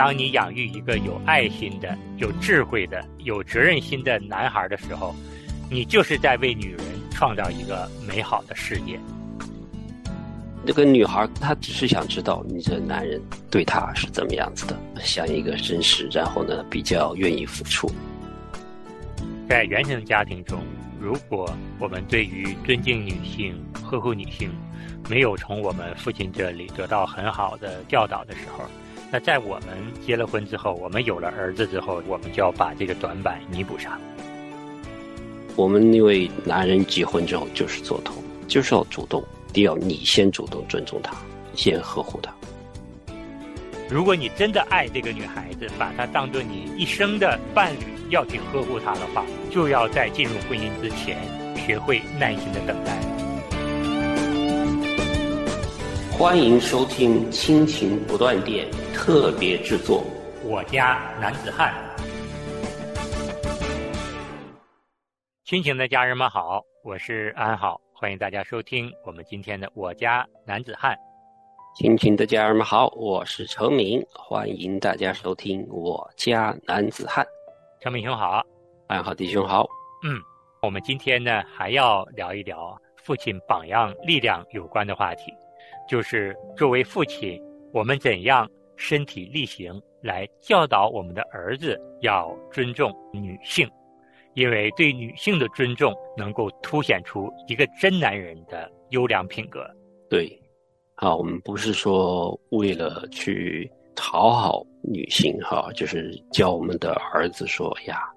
当你养育一个有爱心的、有智慧的、有责任心的男孩的时候，你就是在为女人创造一个美好的事业。那个女孩她只是想知道你这男人对她是怎么样子的，像一个绅士，然后呢比较愿意付出。在原生家庭中，如果我们对于尊敬女性、呵护女性，没有从我们父亲这里得到很好的教导的时候，那在我们结了婚之后，我们有了儿子之后，我们就要把这个短板弥补上。我们因为男人结婚之后就是做头，就是要主动。一定要你先主动尊重她，先呵护她。如果你真的爱这个女孩子，把她当做你一生的伴侣，要去呵护她的话，就要在进入婚姻之前，学会耐心的等待。欢迎收听《亲情不断电》特别制作，《我家男子汉》。亲情的家人们好，我是安好。欢迎大家收听我们今天的《我家男子汉》。亲情的家人们好，我是程明，欢迎大家收听《我家男子汉》。程明兄好，安好弟兄好。嗯，我们今天呢还要聊一聊父亲榜样力量有关的话题，就是作为父亲，我们怎样身体力行来教导我们的儿子要尊重女性。因为对女性的尊重，能够凸显出一个真男人的优良品格。对，好，我们不是说为了去讨好女性，哈，就是教我们的儿子说呀，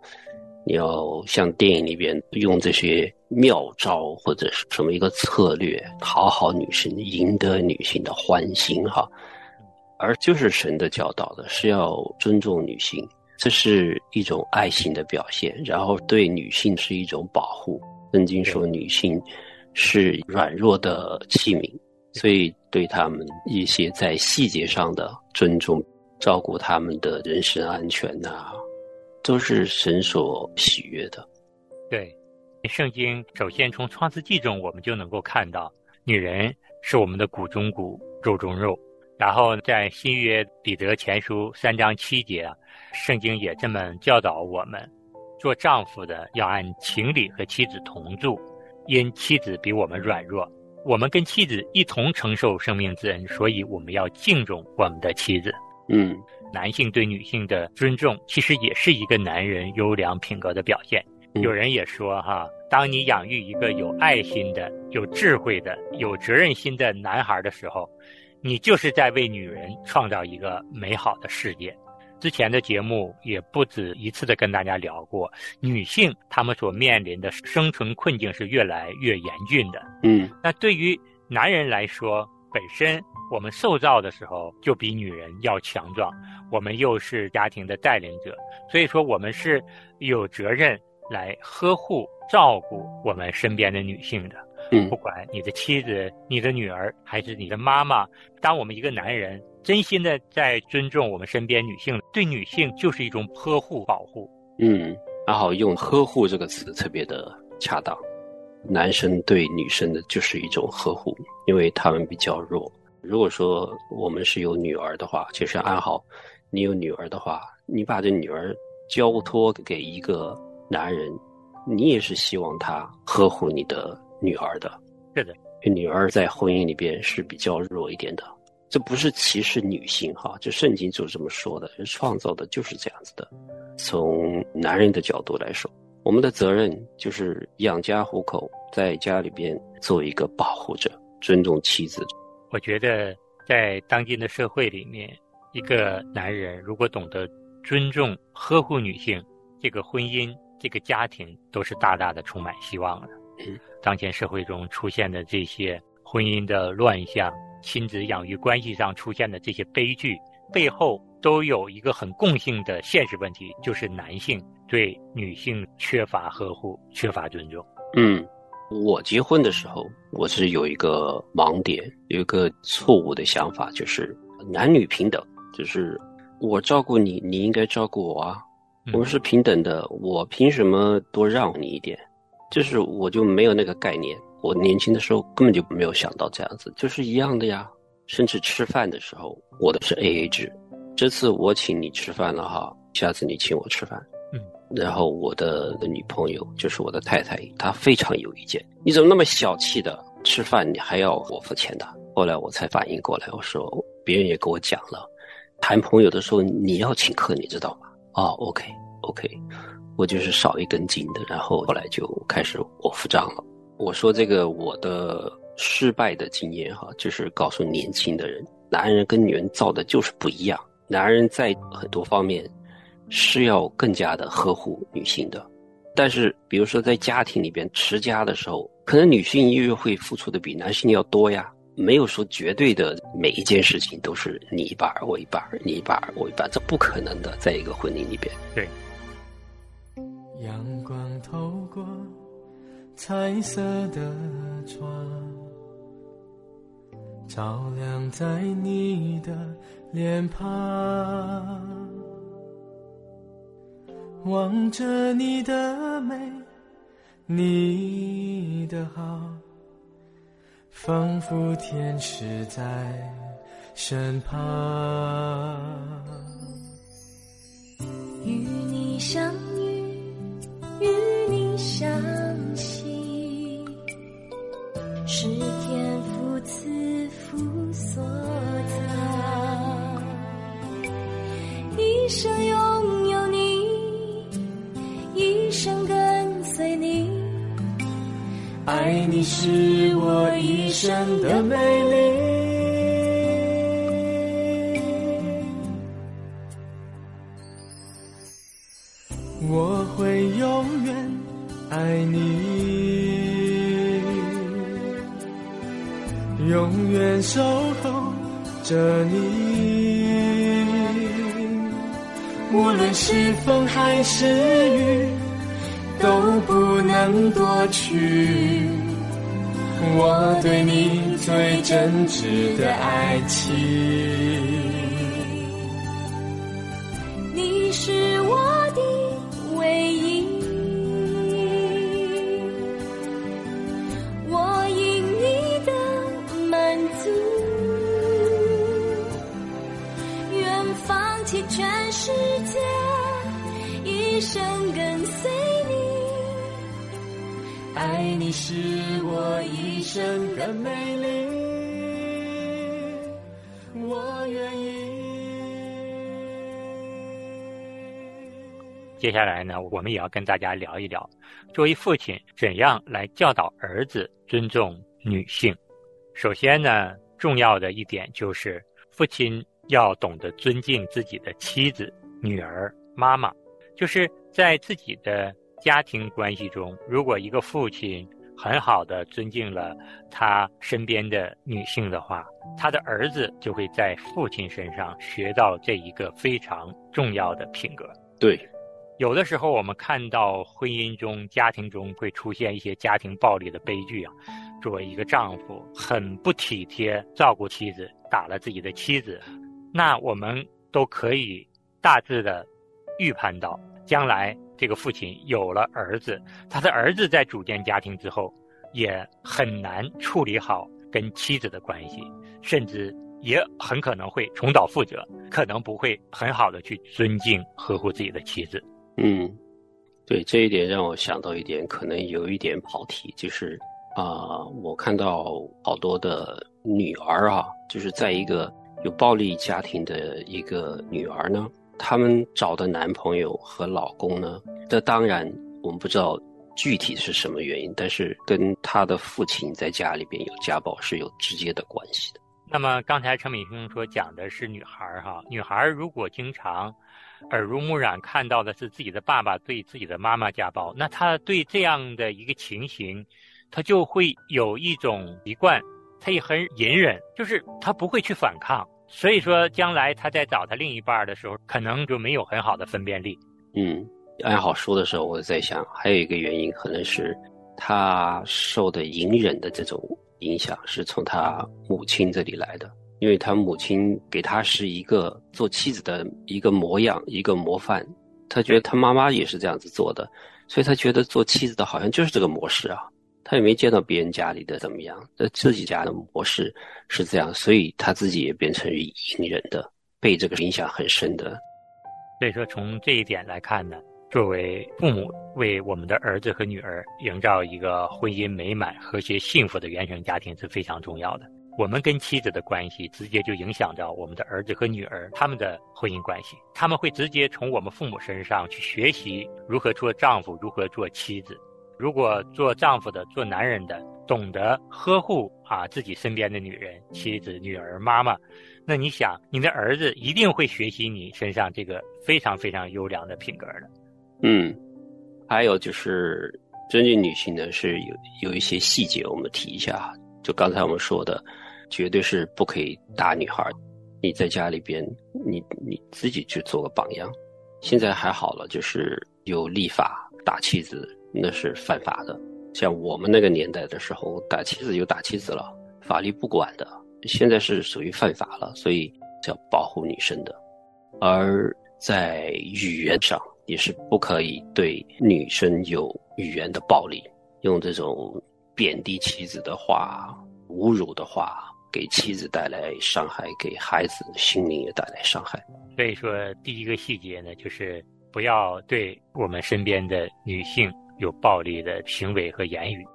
你要像电影里边用这些妙招或者是什么一个策略讨好女性，赢得女性的欢心，哈，而就是神的教导的是要尊重女性。这是一种爱心的表现，然后对女性是一种保护。圣经说女性是软弱的器皿，所以对他们一些在细节上的尊重、照顾他们的人身安全呐，都是神所喜悦的。对，圣经首先从创世纪中我们就能够看到，女人是我们的骨中骨、肉中肉。然后在新约彼得前书三章七节。圣经也这么教导我们：做丈夫的要按情理和妻子同住，因妻子比我们软弱，我们跟妻子一同承受生命之恩，所以我们要敬重我们的妻子。嗯，男性对女性的尊重，其实也是一个男人优良品格的表现。有人也说哈，当你养育一个有爱心的、有智慧的、有责任心的男孩的时候，你就是在为女人创造一个美好的世界。之前的节目也不止一次的跟大家聊过，女性她们所面临的生存困境是越来越严峻的。嗯，那对于男人来说，本身我们受造的时候就比女人要强壮，我们又是家庭的带领者，所以说我们是有责任来呵护、照顾我们身边的女性的。嗯，不管你的妻子、你的女儿还是你的妈妈，当我们一个男人。真心的在尊重我们身边女性，对女性就是一种呵护保护。嗯，然后用“呵护”这个词特别的恰当。男生对女生的就是一种呵护，因为他们比较弱。如果说我们是有女儿的话，其实安好，你有女儿的话，你把这女儿交托给一个男人，你也是希望他呵护你的女儿的。是的，女儿在婚姻里边是比较弱一点的。这不是歧视女性哈，这圣经就这么说的，创造的就是这样子的。从男人的角度来说，我们的责任就是养家糊口，在家里边做一个保护者，尊重妻子。我觉得在当今的社会里面，一个男人如果懂得尊重、呵护女性，这个婚姻、这个家庭都是大大的充满希望的。当前社会中出现的这些婚姻的乱象。亲子养育关系上出现的这些悲剧，背后都有一个很共性的现实问题，就是男性对女性缺乏呵护、缺乏尊重。嗯，我结婚的时候，我是有一个盲点，有一个错误的想法，就是男女平等，就是我照顾你，你应该照顾我啊，我们是平等的，我凭什么多让你一点？就是我就没有那个概念。我年轻的时候根本就没有想到这样子，就是一样的呀。甚至吃饭的时候，我的是 A A 制，这次我请你吃饭了哈，下次你请我吃饭。然后我的女朋友就是我的太太，她非常有意见。你怎么那么小气的？吃饭你还要我付钱的？后来我才反应过来，我说别人也跟我讲了，谈朋友的时候你要请客，你知道吗？哦，OK OK，我就是少一根筋的。然后后来就开始我付账了。我说这个我的失败的经验哈，就是告诉年轻的人，男人跟女人造的就是不一样。男人在很多方面是要更加的呵护女性的，但是比如说在家庭里边持家的时候，可能女性又会付出的比男性要多呀。没有说绝对的每一件事情都是你一半我一半你一半我一半，这不可能的，在一个婚姻里边。对。阳光透过彩色的窗。照亮在你的脸庞，望着你的美，你的好，仿佛天使在身旁。与你相遇，与你相惜，你是我一生的美丽。生的美丽，我愿意。接下来呢，我们也要跟大家聊一聊，作为父亲怎样来教导儿子尊重女性。首先呢，重要的一点就是父亲要懂得尊敬自己的妻子、女儿、妈妈，就是在自己的家庭关系中，如果一个父亲。很好的尊敬了他身边的女性的话，他的儿子就会在父亲身上学到这一个非常重要的品格。对，有的时候我们看到婚姻中、家庭中会出现一些家庭暴力的悲剧啊，作为一个丈夫很不体贴照顾妻子，打了自己的妻子，那我们都可以大致的预判到将来。这个父亲有了儿子，他的儿子在组建家庭之后，也很难处理好跟妻子的关系，甚至也很可能会重蹈覆辙，可能不会很好的去尊敬呵护自己的妻子。嗯，对这一点让我想到一点，可能有一点跑题，就是啊，我看到好多的女儿啊，就是在一个有暴力家庭的一个女儿呢。他们找的男朋友和老公呢？这当然我们不知道具体是什么原因，但是跟他的父亲在家里边有家暴是有直接的关系的。那么刚才陈敏兄说讲的是女孩哈，女孩如果经常耳濡目染看到的是自己的爸爸对自己的妈妈家暴，那她对这样的一个情形，她就会有一种习惯，她也很隐忍，就是她不会去反抗。所以说，将来他在找他另一半的时候，可能就没有很好的分辨力。嗯，按好说的时候，我在想，还有一个原因，可能是他受的隐忍的这种影响，是从他母亲这里来的。因为他母亲给他是一个做妻子的一个模样，一个模范。他觉得他妈妈也是这样子做的，所以他觉得做妻子的好像就是这个模式啊。他也没见到别人家里的怎么样，在自己家的模式是这样，所以他自己也变成隐忍的，被这个影响很深的。所以说，从这一点来看呢，作为父母为我们的儿子和女儿营造一个婚姻美满、和谐、幸福的原生家庭是非常重要的。我们跟妻子的关系，直接就影响着我们的儿子和女儿他们的婚姻关系。他们会直接从我们父母身上去学习如何做丈夫，如何做妻子。如果做丈夫的、做男人的，懂得呵护啊自己身边的女人、妻子、女儿、妈妈，那你想，你的儿子一定会学习你身上这个非常非常优良的品格的。嗯，还有就是尊敬女性呢，是有有一些细节我们提一下。就刚才我们说的，绝对是不可以打女孩。你在家里边，你你自己去做个榜样。现在还好了，就是有立法打妻子，那是犯法的。像我们那个年代的时候，打妻子就打妻子了，法律不管的。现在是属于犯法了，所以叫保护女生的。而在语言上也是不可以对女生有语言的暴力，用这种贬低妻子的话、侮辱的话，给妻子带来伤害，给孩子心灵也带来伤害。所以说，第一个细节呢，就是不要对我们身边的女性。有暴力的行为和言语，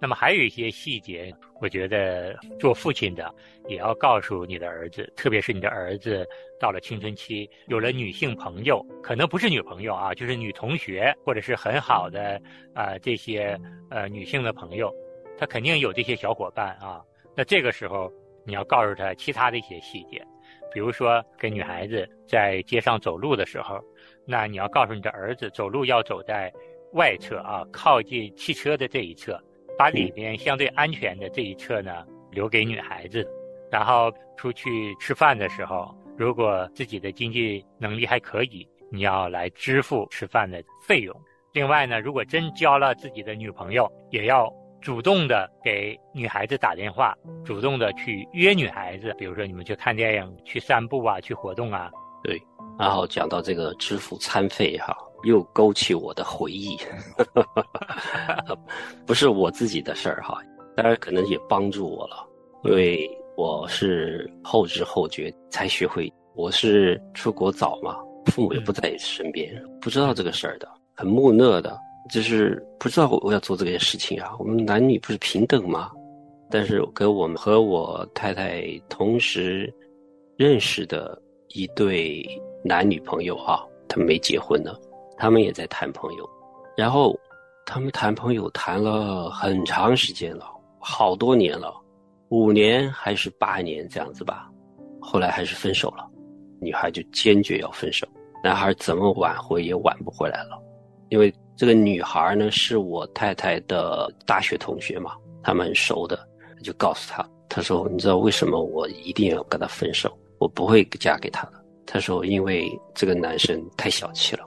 那么还有一些细节，我觉得做父亲的也要告诉你的儿子，特别是你的儿子到了青春期，有了女性朋友，可能不是女朋友啊，就是女同学或者是很好的啊这些呃女性的朋友，他肯定有这些小伙伴啊。那这个时候你要告诉他其他的一些细节，比如说跟女孩子在街上走路的时候，那你要告诉你的儿子走路要走在。外侧啊，靠近汽车的这一侧，把里边相对安全的这一侧呢留给女孩子。然后出去吃饭的时候，如果自己的经济能力还可以，你要来支付吃饭的费用。另外呢，如果真交了自己的女朋友，也要主动的给女孩子打电话，主动的去约女孩子，比如说你们去看电影、去散步啊、去活动啊。对，然后讲到这个支付餐费哈。又勾起我的回忆，不是我自己的事儿哈，当然可能也帮助我了，因为我是后知后觉才学会，我是出国早嘛，父母也不在身边，不知道这个事儿的，很木讷的，就是不知道我要做这件事情啊。我们男女不是平等吗？但是跟我们和我太太同时认识的一对男女朋友哈，他们没结婚呢。他们也在谈朋友，然后他们谈朋友谈了很长时间了，好多年了，五年还是八年这样子吧。后来还是分手了，女孩就坚决要分手，男孩怎么挽回也挽不回来了，因为这个女孩呢是我太太的大学同学嘛，他们很熟的，就告诉他，他说你知道为什么我一定要跟他分手，我不会嫁给他的。他说因为这个男生太小气了。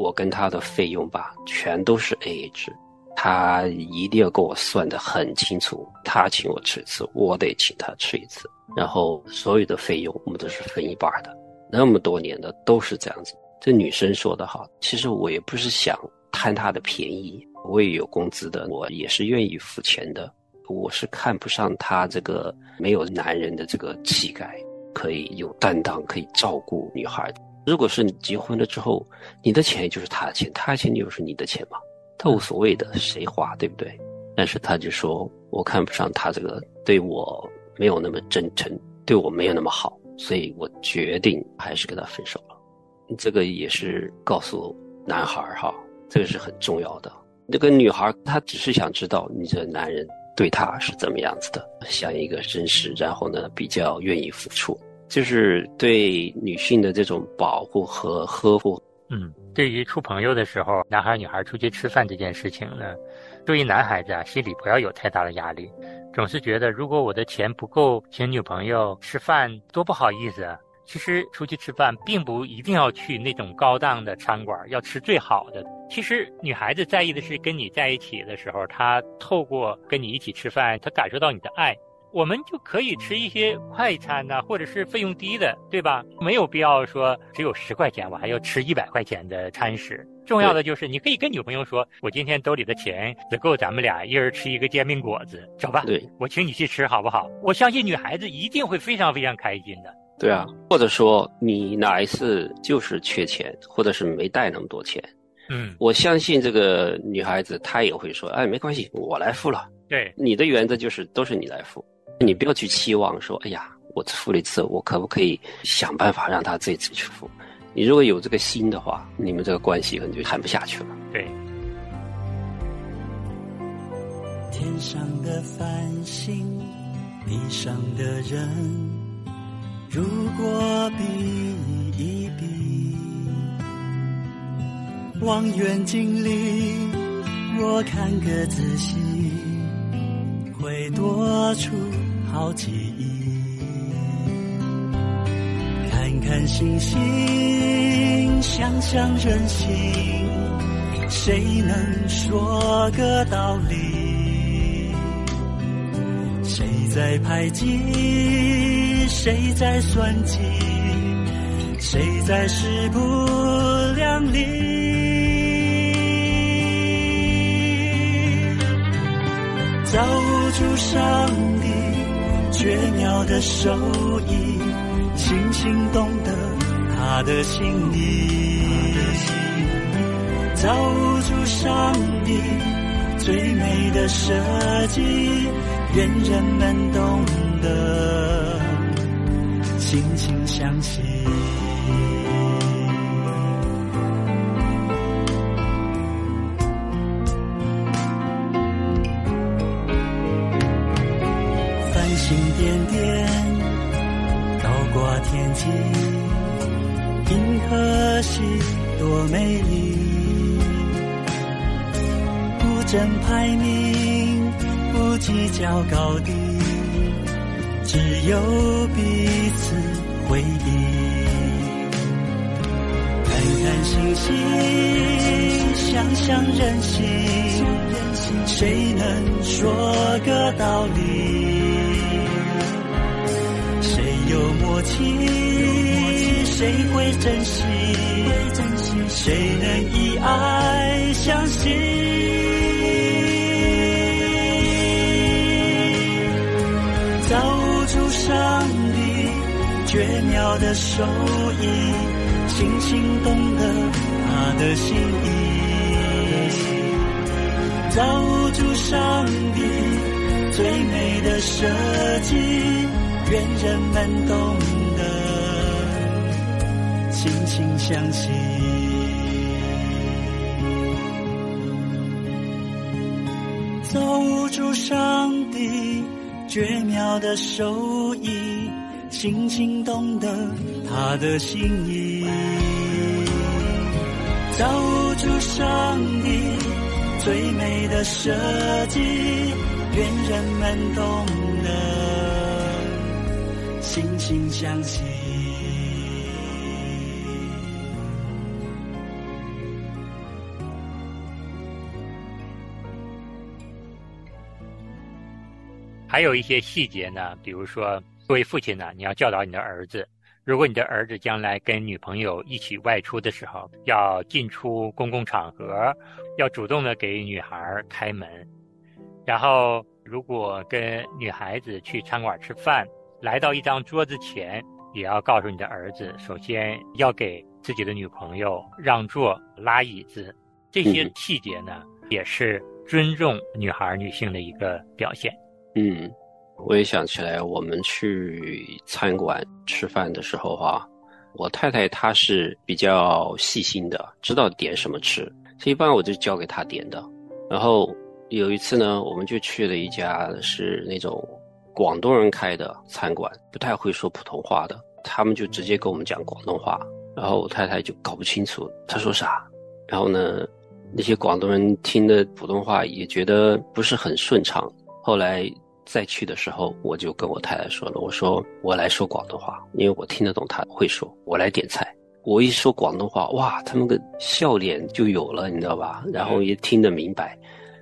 我跟他的费用吧，全都是 A A 制，他一定要给我算得很清楚。他请我吃一次，我得请他吃一次，然后所有的费用我们都是分一半的。那么多年的都是这样子。这女生说的好，其实我也不是想贪她的便宜，我也有工资的，我也是愿意付钱的。我是看不上她这个没有男人的这个气概，可以有担当，可以照顾女孩。如果是你结婚了之后，你的钱就是他的钱，他的钱就是你的钱嘛，他无所谓的，谁花对不对？但是他就说，我看不上他这个，对我没有那么真诚，对我没有那么好，所以我决定还是跟他分手了。这个也是告诉男孩哈，这个是很重要的。那个女孩她只是想知道你这男人对她是怎么样子的，像一个真实，然后呢比较愿意付出。就是对女性的这种保护和呵护。嗯，对于处朋友的时候，男孩女孩出去吃饭这件事情呢，对于男孩子啊，心里不要有太大的压力，总是觉得如果我的钱不够请女朋友吃饭，多不好意思啊。其实出去吃饭并不一定要去那种高档的餐馆，要吃最好的。其实女孩子在意的是跟你在一起的时候，她透过跟你一起吃饭，她感受到你的爱。我们就可以吃一些快餐呐，或者是费用低的，对吧？没有必要说只有十块钱，我还要吃一百块钱的餐食。重要的就是你可以跟女朋友说，我今天兜里的钱只够咱们俩一人吃一个煎饼果子，走吧，对，我请你去吃好不好？我相信女孩子一定会非常非常开心的。对啊，或者说你哪一次就是缺钱，或者是没带那么多钱，嗯，我相信这个女孩子她也会说，哎，没关系，我来付了。对，你的原则就是都是你来付，你不要去期望说，哎呀，我付了一次，我可不可以想办法让他这次去付？你如果有这个心的话，你们这个关系可能就谈不下去了。对，天上的繁星，地上的人，如果比一比，望远镜里我看个仔细，会多出好记忆。看看星星，想想人心，谁能说个道理？谁在排挤？谁在算计？谁在势不两立？造物主上帝绝妙的手艺，轻轻懂得他的心意。造物主上帝最美的设计，愿人们懂得，轻轻相信。点点，高挂天际，银河系多美丽。不争排名，不计较高低，只有彼此回忆。看看星星，想想人心，谁能说个道理？有默契，谁会珍惜？谁能以爱相信？造物主上帝绝妙的手艺，轻轻懂得他的心意。造物主上帝最美的设计，愿人们懂得，轻轻相信。造物主上帝绝妙的手艺，轻轻懂得他的心意。造物主上帝最美的设计，愿人们懂得，轻轻相信。还有一些细节呢，比如说，作为父亲呢，你要教导你的儿子，如果你的儿子将来跟女朋友一起外出的时候，要进出公共场合，要主动的给女孩开门。然后，如果跟女孩子去餐馆吃饭，来到一张桌子前，也要告诉你的儿子，首先要给自己的女朋友让座、拉椅子。这些嗯细节呢，也是尊重女孩、女性的一个表现。嗯，我也想起来，我们去餐馆吃饭的时候哈、我太太她是比较细心的，知道点什么吃，所以一般我就交给她点的。然后有一次呢，我们就去了一家是那种广东人开的餐馆，不太会说普通话的，他们就直接跟我们讲广东话，然后我太太就搞不清楚他说啥，然后呢，那些广东人听的普通话也觉得不是很顺畅。后来再去的时候，我就跟我太太说了，我说我来说广东话，因为我听得懂她会说，我来点菜。我一说广东话，哇，他们的笑脸就有了，你知道吧？然后也听得明白，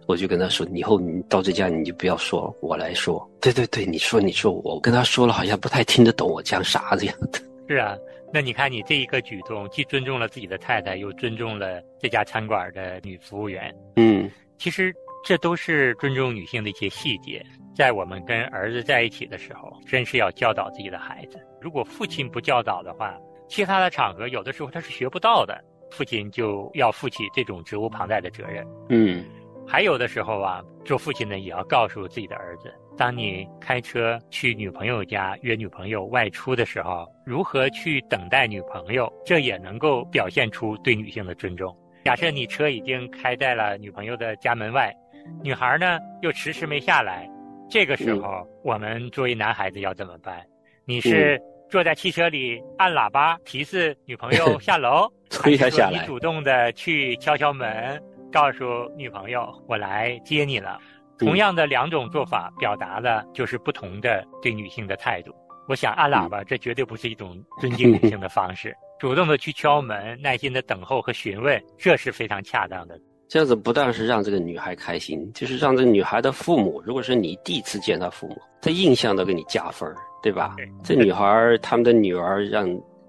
我就跟他说，以后你到这家你就不要说了，我来说。对对对，你说你说，我跟他说了，好像不太听得懂我讲啥这样的。是啊，那你看你这一个举动，既尊重了自己的太太，又尊重了这家餐馆的女服务员。嗯其实这都是尊重女性的一些细节。在我们跟儿子在一起的时候，真是要教导自己的孩子。如果父亲不教导的话，其他的场合有的时候他是学不到的。父亲就要负起这种责无旁贷的责任。嗯还有的时候啊，做父亲的也要告诉自己的儿子，当你开车去女朋友家约女朋友外出的时候，如何去等待女朋友，这也能够表现出对女性的尊重。假设你车已经开在了女朋友的家门外，女孩呢又迟迟没下来，这个时候我们作为男孩子要怎么办？你是坐在汽车里按喇叭提示女朋友 下楼，你主动的去敲敲门，告诉女朋友我来接你了。同样的两种做法，表达的就是不同的对女性的态度。我想按喇叭，这绝对不是一种尊敬女性的方式。主动的去敲门，耐心的等候和询问，这是非常恰当的。这样子不但是让这个女孩开心，就是让这个女孩的父母，如果是你第一次见她父母，这印象都给你加分儿，对吧？对这女孩儿他们的女儿让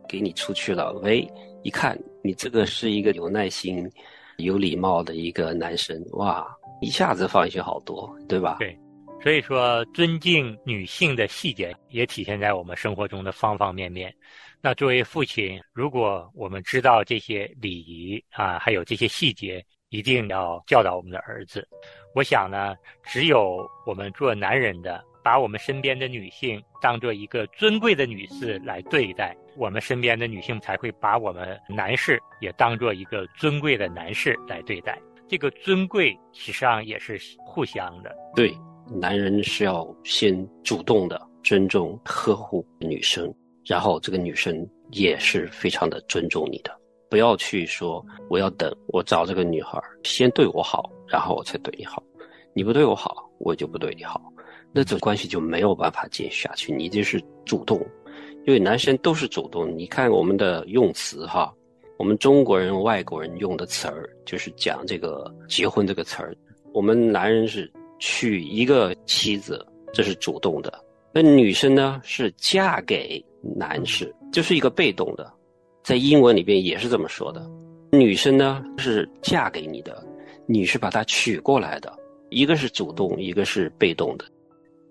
给你出去了，喂，一看你这个是一个有耐心、有礼貌的一个男生，哇，一下子放心好多，对吧？对所以说，尊敬女性的细节也体现在我们生活中的方方面面。那作为父亲，如果我们知道这些礼仪啊，还有这些细节，一定要教导我们的儿子。我想呢，只有我们做男人的，把我们身边的女性当做一个尊贵的女士来对待，我们身边的女性才会把我们男士也当做一个尊贵的男士来对待。这个尊贵实际上也是互相的。对，男人是要先主动的尊重、呵护女生，然后这个女生也是非常的尊重你的。不要去说我要等，我找这个女孩先对我好，然后我才对你好。你不对我好，我就不对你好，那这关系就没有办法继续下去。你就是主动，因为男生都是主动。你看我们的用词哈，我们中国人、外国人用的词儿，就是讲这个结婚这个词儿。我们男人是娶一个妻子，这是主动的；那女生呢是嫁给男士，就是一个被动的。在英文里边也是这么说的，女生呢是嫁给你的，你是把她娶过来的，一个是主动，一个是被动的。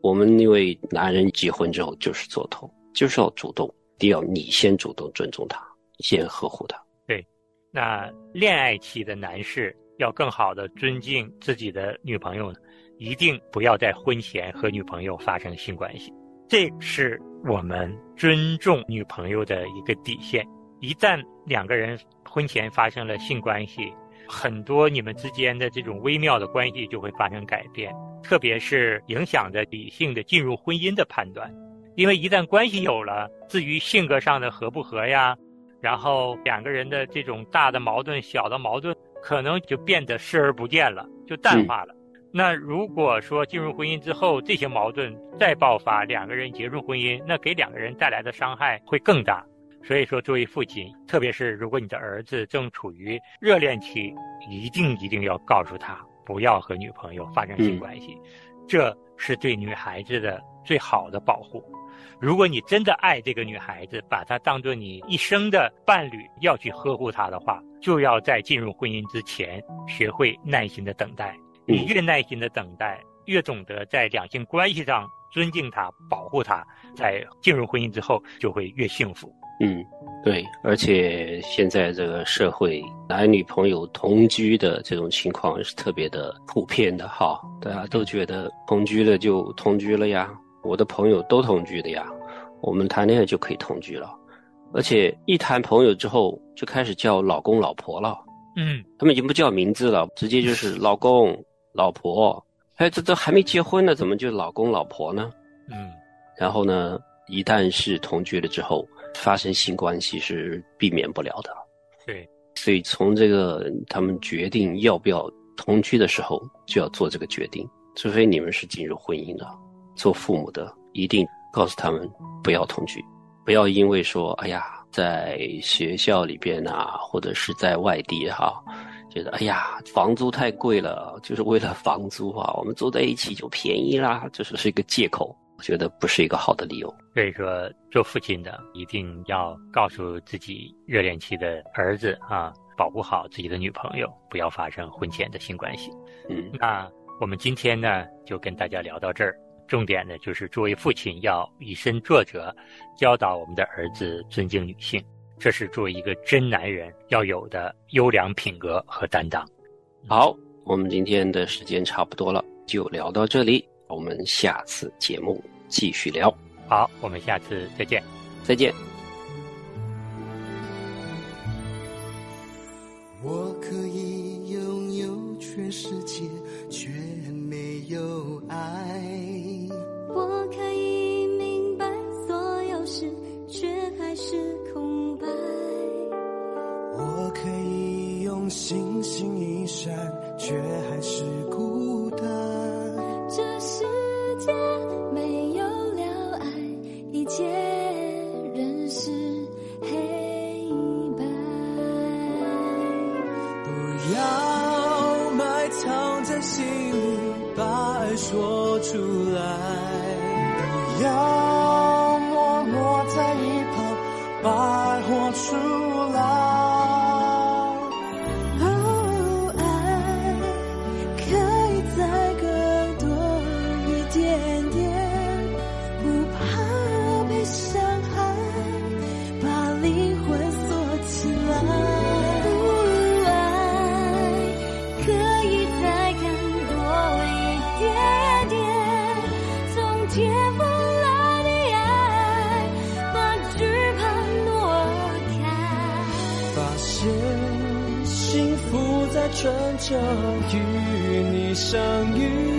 我们因为男人结婚之后就是做头，就是要主动，一定要你先主动尊重他，先呵护他。那恋爱期的男士要更好的尊敬自己的女朋友呢，一定不要在婚前和女朋友发生性关系，这是我们尊重女朋友的一个底线。一旦两个人婚前发生了性关系，很多你们之间的这种微妙的关系就会发生改变，特别是影响着理性的进入婚姻的判断。因为一旦关系有了，至于性格上的合不合呀，然后两个人的这种大的矛盾、小的矛盾，可能就变得视而不见了，就淡化了。那如果说进入婚姻之后，这些矛盾再爆发，两个人结束婚姻，那给两个人带来的伤害会更大。所以说，作为父亲，特别是如果你的儿子正处于热恋期，一定一定要告诉他不要和女朋友发生性关系，这是对女孩子的最好的保护。如果你真的爱这个女孩子，把她当做你一生的伴侣，要去呵护她的话，就要在进入婚姻之前学会耐心的等待。你越耐心的等待，越懂得在两性关系上尊敬她、保护她，在进入婚姻之后就会越幸福。嗯，对，而且现在这个社会，男女朋友同居的这种情况是特别的普遍的哈，大家都觉得同居了就同居了呀，我的朋友都同居的呀，我们谈恋爱就可以同居了，而且一谈朋友之后就开始叫老公老婆了，嗯，他们已经不叫名字了，直接就是老公老婆，哎，这都还没结婚呢，怎么就老公老婆呢？嗯，然后呢，一旦是同居了之后，发生性关系是避免不了的。对，所以从这个他们决定要不要同居的时候，就要做这个决定。除非你们是进入婚姻了，做父母的一定告诉他们不要同居，不要因为说哎呀，在学校里边啊，或者是在外地哈、觉得哎呀房租太贵了，就是为了房租啊，我们住在一起就便宜啦，这是一个借口。我觉得不是一个好的理由。所以说，做父亲的一定要告诉自己热恋期的儿子啊，保护好自己的女朋友，不要发生婚前的性关系。嗯，那我们今天呢，就跟大家聊到这儿。重点呢，就是作为父亲要以身作则，教导我们的儿子尊敬女性，这是作为一个真男人要有的优良品格和担当。好，我们今天的时间差不多了，就聊到这里，我们下次节目继续聊。好，我们下次再见。再见。我可以拥有全世界，却没有爱。我可以明白所有事，却还是空白。我可以用星星一闪，却还是说很久与你相遇。